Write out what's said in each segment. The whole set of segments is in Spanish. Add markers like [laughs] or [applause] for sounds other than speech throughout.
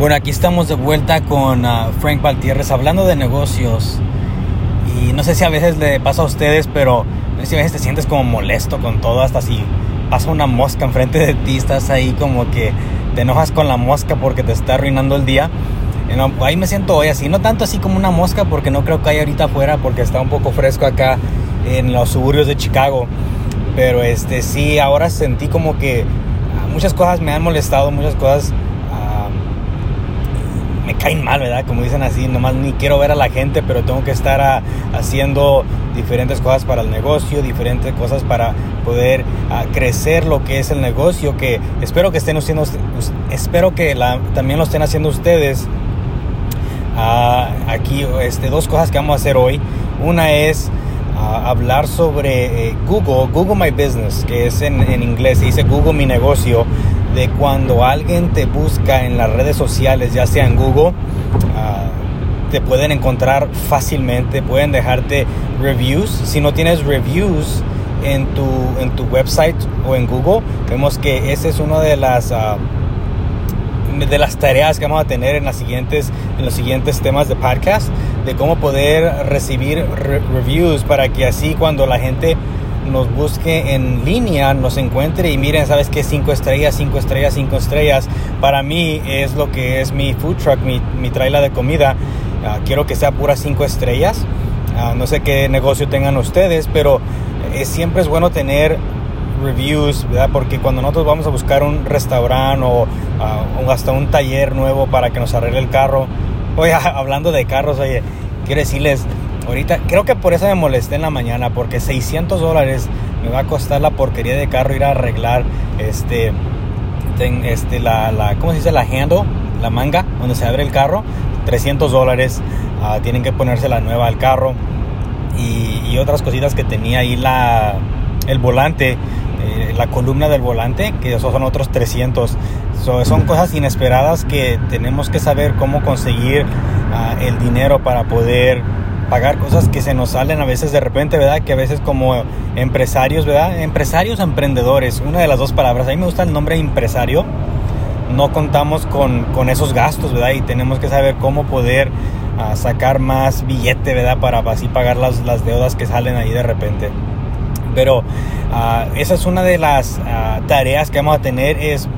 Bueno, aquí estamos de vuelta con uh, Frank Valtierres hablando de negocios. Y no sé si a veces le pasa a ustedes, pero no sé si a veces te sientes como molesto con todo, hasta si pasa una mosca enfrente de ti, estás ahí como que te enojas con la mosca porque te está arruinando el día. No, ahí me siento hoy así, no tanto así como una mosca porque no creo que haya ahorita afuera porque está un poco fresco acá en los suburbios de Chicago. Pero este sí, ahora sentí como que muchas cosas me han molestado, muchas cosas me caen mal, ¿verdad? Como dicen así, nomás ni quiero ver a la gente, pero tengo que estar a, haciendo diferentes cosas para el negocio, diferentes cosas para poder crecer lo que es el negocio, que espero que estén haciendo, espero que también lo estén haciendo ustedes. aquí este, dos cosas que vamos a hacer hoy. Una es hablar sobre eh, Google, Google My Business, que es en, en inglés, se dice Google Mi Negocio de cuando alguien te busca en las redes sociales, ya sea en Google, ah, te pueden encontrar fácilmente, pueden dejarte reviews. Si no tienes reviews en tu, en tu website o en Google, vemos que esa es una de las... Uh, de las tareas que vamos a tener en, las siguientes, en los siguientes temas de podcast, de cómo poder recibir reviews para que así cuando la gente nos busque en línea, nos encuentre y miren, ¿sabes qué? Cinco estrellas, cinco estrellas, cinco estrellas. Para mí es lo que es mi food truck, mi, mi de comida. Ah, quiero que sea pura cinco estrellas. Ah, no sé qué negocio tengan ustedes, pero es, siempre es bueno tener reviews, ¿verdad? Porque cuando nosotros vamos a buscar un restaurante o, o hasta un taller nuevo para que nos arregle el carro. Oye, [laughs] hablando de carros, oye, quiero decirles, Ahorita, creo que por eso me molesté en la mañana, porque 600 dólares me va a costar la porquería de carro ir a arreglar este, este la, la, ¿cómo se dice? La handle, la manga, donde se abre el carro. 300 dólares, ah, tienen que ponerse la nueva al carro. Y, otras cositas que tenía ahí la, el volante, eh, la columna del volante, que esos son otros 300. son cosas inesperadas que tenemos que saber cómo conseguir uh, el dinero para poder pagar cosas que se nos salen a veces de repente, ¿verdad? Que a veces como empresarios, ¿verdad? Empresarios emprendedores, una de las dos palabras. A mí me gusta el nombre empresario. No contamos con, con esos gastos, ¿verdad? Y tenemos que saber cómo poder uh, sacar más billete, ¿verdad? Para así pagar las, las, deudas que salen ahí de repente. Pero uh, esa es una de las uh, tareas que vamos a tener es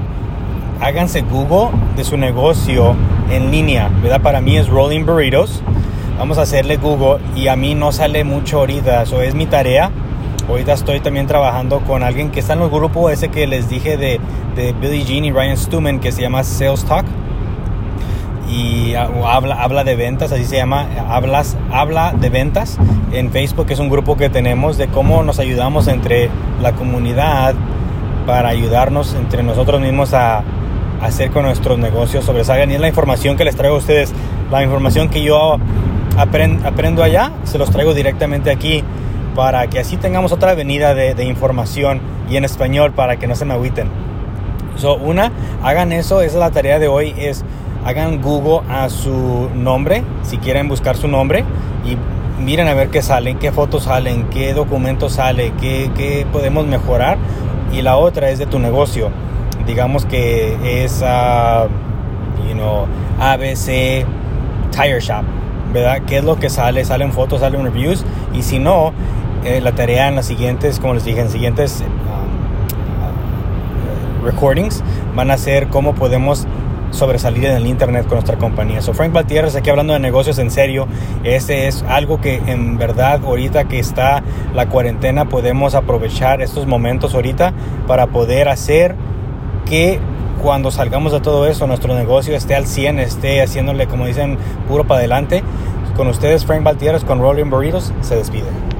háganse Google de su negocio en línea, ¿verdad? Para mí es Rolling Burritos vamos a hacerle Google y a mí no sale mucho ahorita, eso es mi tarea. Ahorita estoy también trabajando con alguien que está en el grupo ese que les dije de, de Billy Jean y Ryan Stuman que se llama Sales Talk y habla, habla de ventas, así se llama, hablas, habla de ventas en Facebook, que es un grupo que tenemos de cómo nos ayudamos entre la comunidad para ayudarnos entre nosotros mismos a, hacer con nuestros negocios sobresalgan. Y es la información que les traigo a ustedes, la información que yo aprendo allá, se los traigo directamente aquí para que así tengamos otra avenida de, información y en español para que no se me agüiten. So, una, hagan eso, esa es la tarea de hoy, es hagan Google a su nombre, si quieren buscar su nombre y miren a ver qué salen, qué fotos salen, qué documentos sale, qué, qué podemos mejorar. Y la otra es de tu negocio. Digamos que es, uh, you know, ABC Tire Shop ¿verdad? ¿Qué es lo que sale? Salen fotos, salen reviews. Y si no, eh, la tarea en las siguientes, como les dije, en siguientes um, uh, recordings van a ser cómo podemos sobresalir en el internet con nuestra compañía. So Frank Valtierres aquí hablando de negocios en serio. Ese es algo que en verdad ahorita que está la cuarentena podemos aprovechar estos momentos ahorita para poder hacer que cuando salgamos de todo eso, nuestro negocio esté al 100, esté haciéndole, como dicen, puro para adelante. Con ustedes, Frank Baltieres, con Rolling Burritos, se despide.